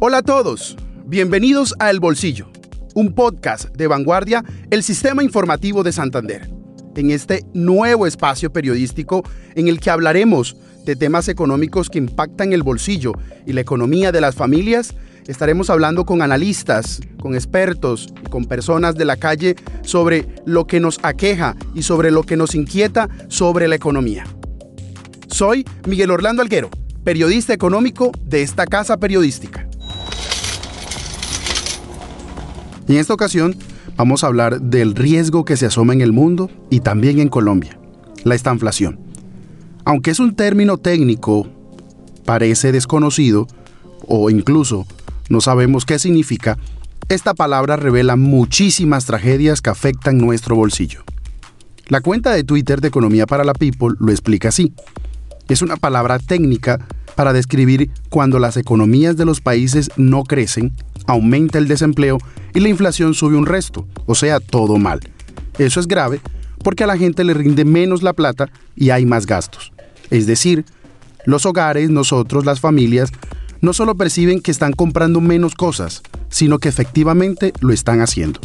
Hola a todos, bienvenidos a El Bolsillo, un podcast de vanguardia, el Sistema Informativo de Santander. En este nuevo espacio periodístico en el que hablaremos de temas económicos que impactan el bolsillo y la economía de las familias, estaremos hablando con analistas, con expertos y con personas de la calle sobre lo que nos aqueja y sobre lo que nos inquieta sobre la economía. Soy Miguel Orlando Alguero, periodista económico de esta casa periodística. En esta ocasión vamos a hablar del riesgo que se asoma en el mundo y también en Colombia, la estanflación. Aunque es un término técnico, parece desconocido o incluso no sabemos qué significa, esta palabra revela muchísimas tragedias que afectan nuestro bolsillo. La cuenta de Twitter de Economía para la People lo explica así. Es una palabra técnica para describir cuando las economías de los países no crecen, aumenta el desempleo y la inflación sube un resto, o sea, todo mal. Eso es grave porque a la gente le rinde menos la plata y hay más gastos. Es decir, los hogares, nosotros, las familias, no solo perciben que están comprando menos cosas, sino que efectivamente lo están haciendo.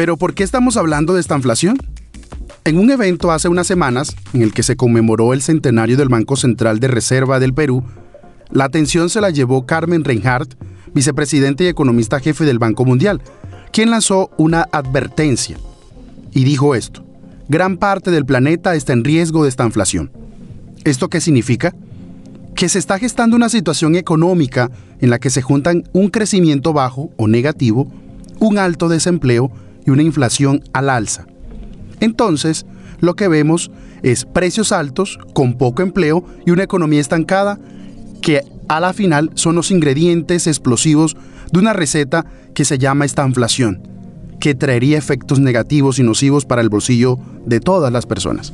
Pero ¿por qué estamos hablando de esta inflación? En un evento hace unas semanas, en el que se conmemoró el centenario del Banco Central de Reserva del Perú, la atención se la llevó Carmen Reinhardt, vicepresidente y economista jefe del Banco Mundial, quien lanzó una advertencia y dijo esto, gran parte del planeta está en riesgo de esta inflación. ¿Esto qué significa? Que se está gestando una situación económica en la que se juntan un crecimiento bajo o negativo, un alto desempleo una inflación al alza. Entonces, lo que vemos es precios altos, con poco empleo y una economía estancada que a la final son los ingredientes explosivos de una receta que se llama esta inflación, que traería efectos negativos y nocivos para el bolsillo de todas las personas.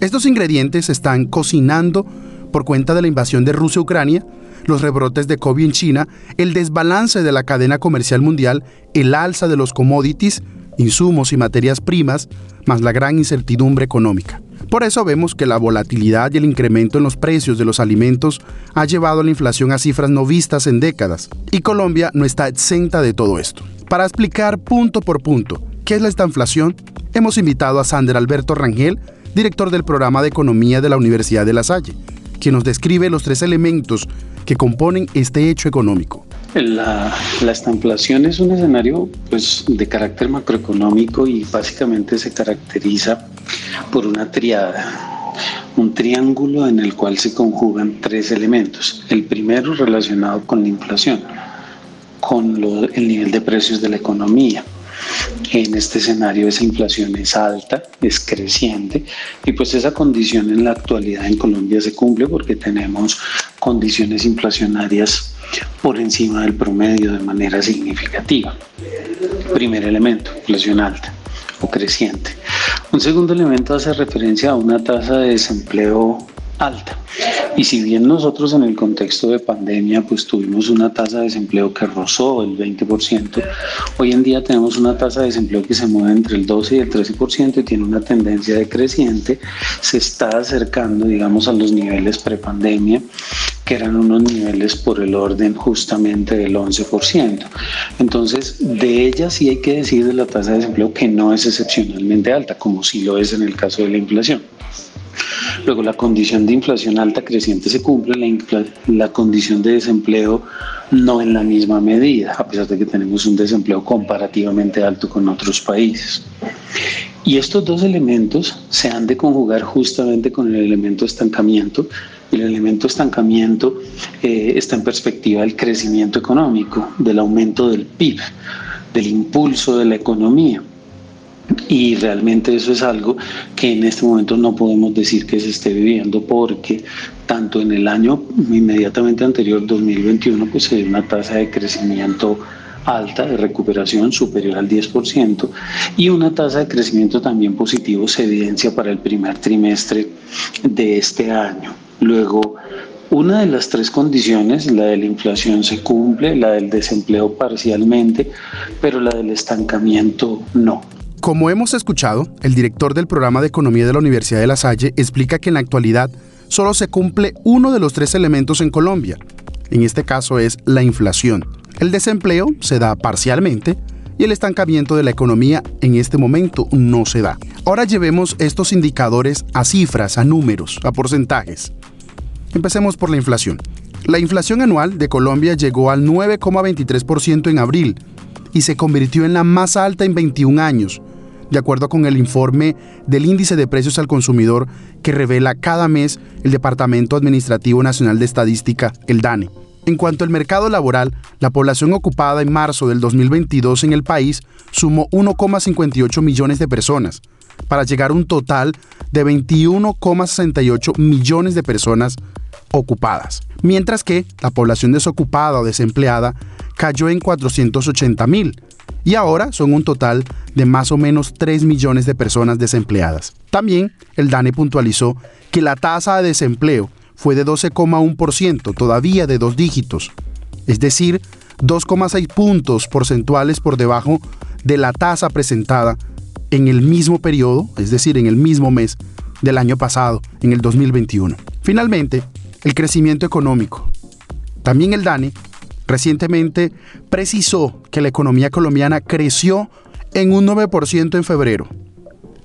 Estos ingredientes están cocinando por cuenta de la invasión de Rusia a Ucrania, los rebrotes de COVID en China, el desbalance de la cadena comercial mundial, el alza de los commodities, insumos y materias primas, más la gran incertidumbre económica. Por eso vemos que la volatilidad y el incremento en los precios de los alimentos ha llevado a la inflación a cifras no vistas en décadas, y Colombia no está exenta de todo esto. Para explicar punto por punto qué es la estanflación, hemos invitado a Sander Alberto Rangel, director del programa de Economía de la Universidad de La Salle, quien nos describe los tres elementos que componen este hecho económico. La, la es un escenario pues, de carácter macroeconómico y básicamente se caracteriza por una triada, un triángulo en el cual se conjugan tres elementos. El primero relacionado con la inflación, con el nivel de precios de la economía. En este escenario esa inflación es alta, es creciente y pues esa condición en la actualidad en Colombia se cumple porque tenemos condiciones inflacionarias por encima del promedio de manera significativa. Primer elemento, inflación alta o creciente. Un segundo elemento hace referencia a una tasa de desempleo alta. Y si bien nosotros en el contexto de pandemia pues tuvimos una tasa de desempleo que rozó el 20%, hoy en día tenemos una tasa de desempleo que se mueve entre el 12 y el 13% y tiene una tendencia decreciente, se está acercando digamos a los niveles prepandemia que eran unos niveles por el orden justamente del 11%. Entonces, de ella sí hay que decir de la tasa de desempleo que no es excepcionalmente alta, como sí lo es en el caso de la inflación. Luego la condición de inflación alta creciente se cumple, la, la condición de desempleo no en la misma medida, a pesar de que tenemos un desempleo comparativamente alto con otros países. Y estos dos elementos se han de conjugar justamente con el elemento estancamiento. El elemento estancamiento eh, está en perspectiva del crecimiento económico, del aumento del PIB, del impulso de la economía. Y realmente eso es algo que en este momento no podemos decir que se esté viviendo porque tanto en el año inmediatamente anterior, 2021, pues se dio una tasa de crecimiento alta de recuperación superior al 10% y una tasa de crecimiento también positivo se evidencia para el primer trimestre de este año. Luego, una de las tres condiciones, la de la inflación se cumple, la del desempleo parcialmente, pero la del estancamiento no. Como hemos escuchado, el director del programa de economía de la Universidad de La Salle explica que en la actualidad solo se cumple uno de los tres elementos en Colombia. En este caso es la inflación. El desempleo se da parcialmente y el estancamiento de la economía en este momento no se da. Ahora llevemos estos indicadores a cifras, a números, a porcentajes. Empecemos por la inflación. La inflación anual de Colombia llegó al 9,23% en abril y se convirtió en la más alta en 21 años, de acuerdo con el informe del índice de precios al consumidor que revela cada mes el Departamento Administrativo Nacional de Estadística, el DANE. En cuanto al mercado laboral, la población ocupada en marzo del 2022 en el país sumó 1,58 millones de personas, para llegar a un total de 21,68 millones de personas ocupadas, mientras que la población desocupada o desempleada cayó en 480 mil, y ahora son un total de más o menos 3 millones de personas desempleadas. También el DANE puntualizó que la tasa de desempleo fue de 12,1%, todavía de dos dígitos, es decir, 2,6 puntos porcentuales por debajo de la tasa presentada en el mismo periodo, es decir, en el mismo mes del año pasado, en el 2021. Finalmente, el crecimiento económico. También el DANE recientemente precisó que la economía colombiana creció en un 9% en febrero,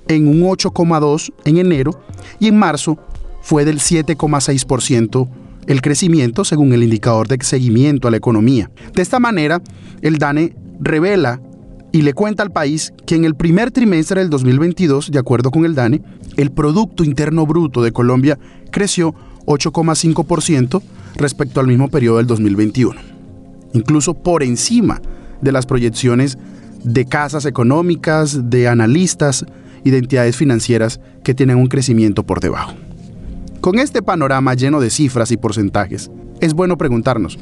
en un 8,2% en enero y en marzo fue del 7,6% el crecimiento según el indicador de seguimiento a la economía. De esta manera, el DANE revela y le cuenta al país que en el primer trimestre del 2022, de acuerdo con el DANE, el Producto Interno Bruto de Colombia creció 8,5% respecto al mismo periodo del 2021 incluso por encima de las proyecciones de casas económicas, de analistas y de entidades financieras que tienen un crecimiento por debajo. Con este panorama lleno de cifras y porcentajes, es bueno preguntarnos,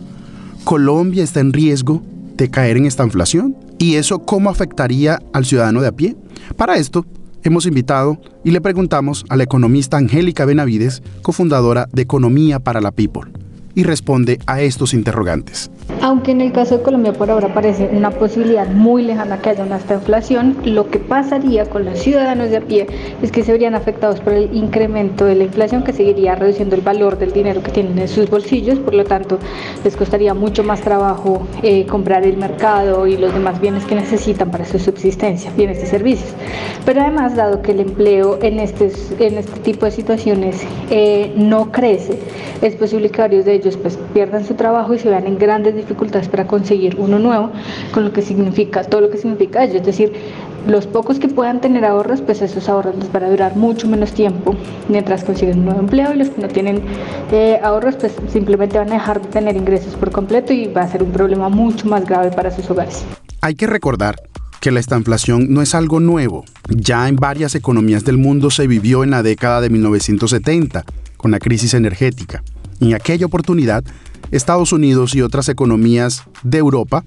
¿Colombia está en riesgo de caer en esta inflación? ¿Y eso cómo afectaría al ciudadano de a pie? Para esto, hemos invitado y le preguntamos a la economista Angélica Benavides, cofundadora de Economía para la People y responde a estos interrogantes. Aunque en el caso de Colombia por ahora parece una posibilidad muy lejana que haya una esta inflación, lo que pasaría con los ciudadanos de a pie es que se verían afectados por el incremento de la inflación que seguiría reduciendo el valor del dinero que tienen en sus bolsillos, por lo tanto les costaría mucho más trabajo eh, comprar el mercado y los demás bienes que necesitan para su subsistencia, bienes y servicios. Pero además, dado que el empleo en este, en este tipo de situaciones eh, no crece, es posible que varios de ellos pues pierdan su trabajo y se vean en grandes dificultades para conseguir uno nuevo, con lo que significa todo lo que significa ello. Es decir, los pocos que puedan tener ahorros, pues esos ahorros les van a durar mucho menos tiempo mientras consiguen un nuevo empleo y los que no tienen eh, ahorros, pues simplemente van a dejar de tener ingresos por completo y va a ser un problema mucho más grave para sus hogares. Hay que recordar que la estanflación no es algo nuevo. Ya en varias economías del mundo se vivió en la década de 1970 con la crisis energética. En aquella oportunidad, Estados Unidos y otras economías de Europa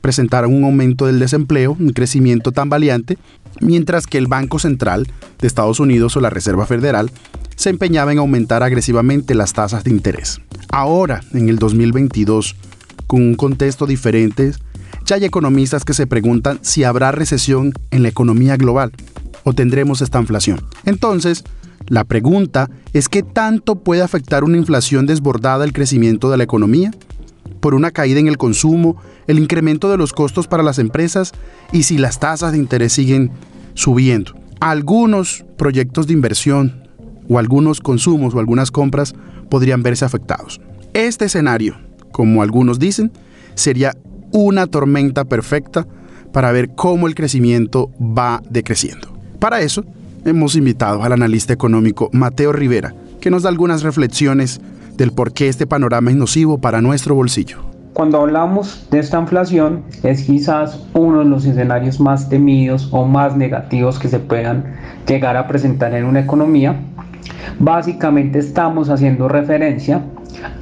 presentaron un aumento del desempleo, un crecimiento tan valiente, mientras que el Banco Central de Estados Unidos o la Reserva Federal se empeñaba en aumentar agresivamente las tasas de interés. Ahora, en el 2022, con un contexto diferente, ya hay economistas que se preguntan si habrá recesión en la economía global o tendremos esta inflación. Entonces, la pregunta es qué tanto puede afectar una inflación desbordada el crecimiento de la economía, por una caída en el consumo, el incremento de los costos para las empresas y si las tasas de interés siguen subiendo. Algunos proyectos de inversión o algunos consumos o algunas compras podrían verse afectados. Este escenario, como algunos dicen, sería una tormenta perfecta para ver cómo el crecimiento va decreciendo. Para eso, hemos invitado al analista económico Mateo Rivera, que nos da algunas reflexiones del por qué este panorama es nocivo para nuestro bolsillo. Cuando hablamos de esta inflación, es quizás uno de los escenarios más temidos o más negativos que se puedan llegar a presentar en una economía. Básicamente estamos haciendo referencia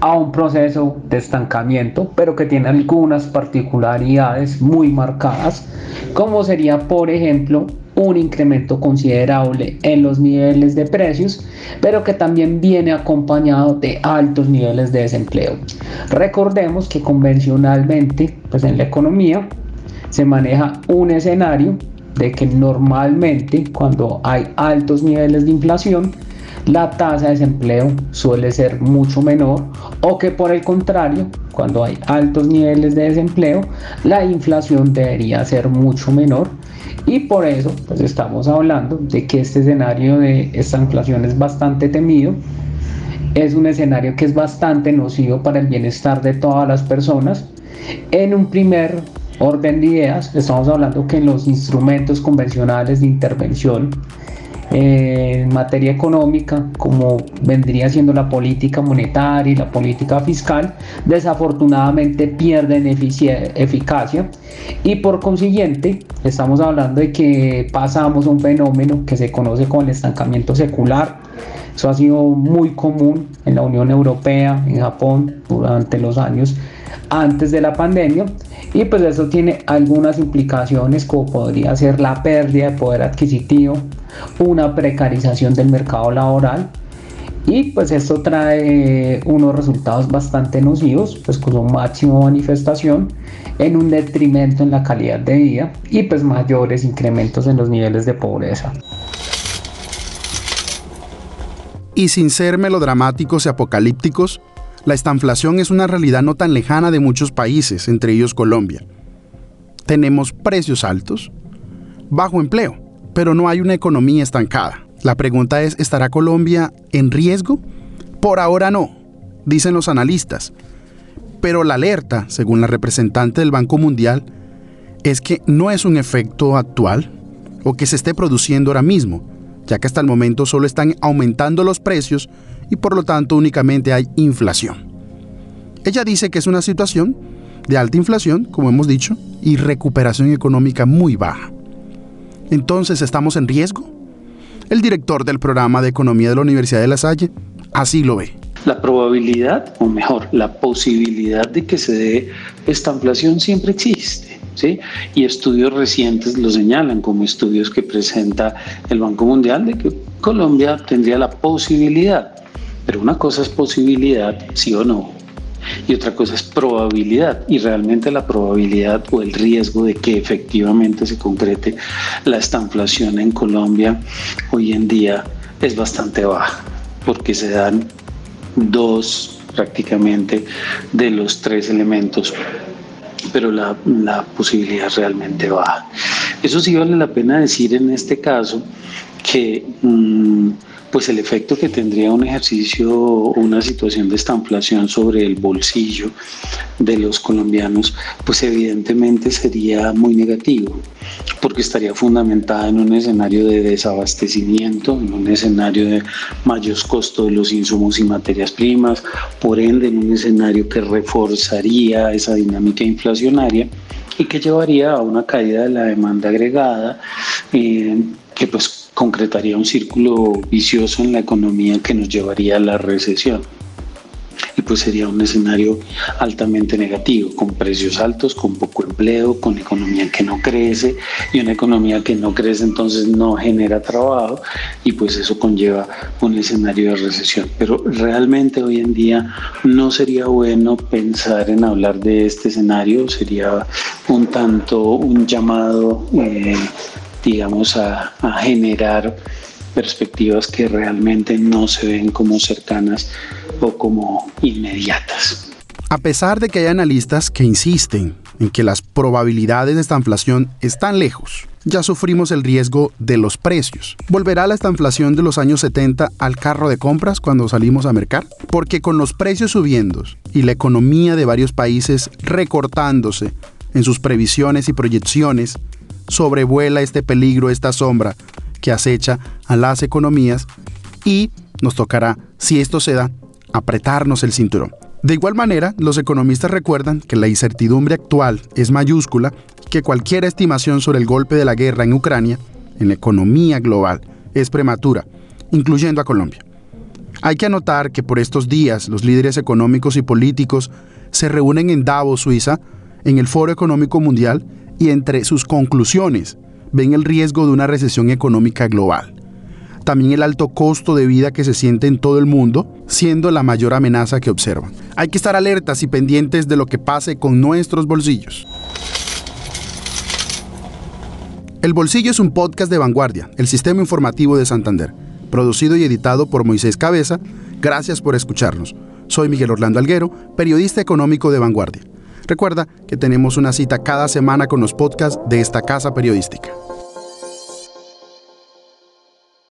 a un proceso de estancamiento, pero que tiene algunas particularidades muy marcadas, como sería, por ejemplo, un incremento considerable en los niveles de precios, pero que también viene acompañado de altos niveles de desempleo. Recordemos que convencionalmente, pues en la economía, se maneja un escenario de que normalmente cuando hay altos niveles de inflación, la tasa de desempleo suele ser mucho menor o que por el contrario, cuando hay altos niveles de desempleo, la inflación debería ser mucho menor y por eso pues estamos hablando de que este escenario de esta inflación es bastante temido es un escenario que es bastante nocivo para el bienestar de todas las personas. En un primer orden de ideas, estamos hablando que en los instrumentos convencionales de intervención en materia económica, como vendría siendo la política monetaria y la política fiscal, desafortunadamente pierden eficacia y por consiguiente estamos hablando de que pasamos a un fenómeno que se conoce como el estancamiento secular. Eso ha sido muy común en la Unión Europea, en Japón, durante los años antes de la pandemia y pues eso tiene algunas implicaciones como podría ser la pérdida de poder adquisitivo, una precarización del mercado laboral y pues esto trae unos resultados bastante nocivos, pues con su máximo manifestación en un detrimento en la calidad de vida y pues mayores incrementos en los niveles de pobreza. Y sin ser melodramáticos y apocalípticos, la estanflación es una realidad no tan lejana de muchos países, entre ellos Colombia. Tenemos precios altos, bajo empleo, pero no hay una economía estancada. La pregunta es, ¿estará Colombia en riesgo? Por ahora no, dicen los analistas. Pero la alerta, según la representante del Banco Mundial, es que no es un efecto actual o que se esté produciendo ahora mismo, ya que hasta el momento solo están aumentando los precios y por lo tanto únicamente hay inflación. Ella dice que es una situación de alta inflación, como hemos dicho, y recuperación económica muy baja. Entonces, ¿estamos en riesgo? El director del programa de economía de la Universidad de La Salle así lo ve. La probabilidad, o mejor, la posibilidad de que se dé esta inflación siempre existe. ¿sí? Y estudios recientes lo señalan, como estudios que presenta el Banco Mundial, de que Colombia tendría la posibilidad pero una cosa es posibilidad, sí o no, y otra cosa es probabilidad. Y realmente la probabilidad o el riesgo de que efectivamente se concrete la estanflación en Colombia hoy en día es bastante baja, porque se dan dos prácticamente de los tres elementos pero la, posibilidad realmente baja. Eso sí vale la pena decir en este caso que mm, pues el efecto que tendría un ejercicio o una situación de esta inflación sobre el bolsillo de los colombianos, pues evidentemente sería muy negativo, porque estaría fundamentada en un escenario de desabastecimiento, en un escenario de mayores costos de los insumos y materias primas, por ende en un escenario que reforzaría esa dinámica inflacionaria y que llevaría a una caída de la demanda agregada, eh, que pues concretaría un círculo vicioso en la economía que nos llevaría a la recesión. Y pues sería un escenario altamente negativo, con precios altos, con poco empleo, con economía que no crece y una economía que no crece entonces no genera trabajo y pues eso conlleva un escenario de recesión. Pero realmente hoy en día no sería bueno pensar en hablar de este escenario, sería un tanto un llamado eh, digamos, a, generar perspectivas que realmente no se ven como cercanas o como inmediatas. A pesar de que hay analistas que insisten en que las probabilidades de esta inflación están lejos, ya sufrimos el riesgo de los precios. ¿Volverá la inflación de los años 70 al carro de compras cuando salimos a mercar? Porque con los precios subiendo y la economía de varios países recortándose en sus previsiones y proyecciones, sobrevuela este peligro, esta sombra que acecha a las economías y nos tocará, si esto se da, apretarnos el cinturón. De igual manera, los economistas recuerdan que la incertidumbre actual es mayúscula, que cualquier estimación sobre el golpe de la guerra en Ucrania, en la economía global, es prematura, incluyendo a Colombia. Hay que anotar que por estos días los líderes económicos y políticos se reúnen en Davos, Suiza, en el Foro Económico Mundial, y entre sus conclusiones ven el riesgo de una recesión económica global. También el alto costo de vida que se siente en todo el mundo, siendo la mayor amenaza que observan. Hay que estar alertas y pendientes de lo que pase con nuestros bolsillos. El Bolsillo es un podcast de vanguardia, el sistema informativo de Santander, producido y editado por Moisés Cabeza. Gracias por escucharnos. Soy Miguel Orlando Alguero, periodista económico de vanguardia. Recuerda que tenemos una cita cada semana con los podcasts de esta casa periodística.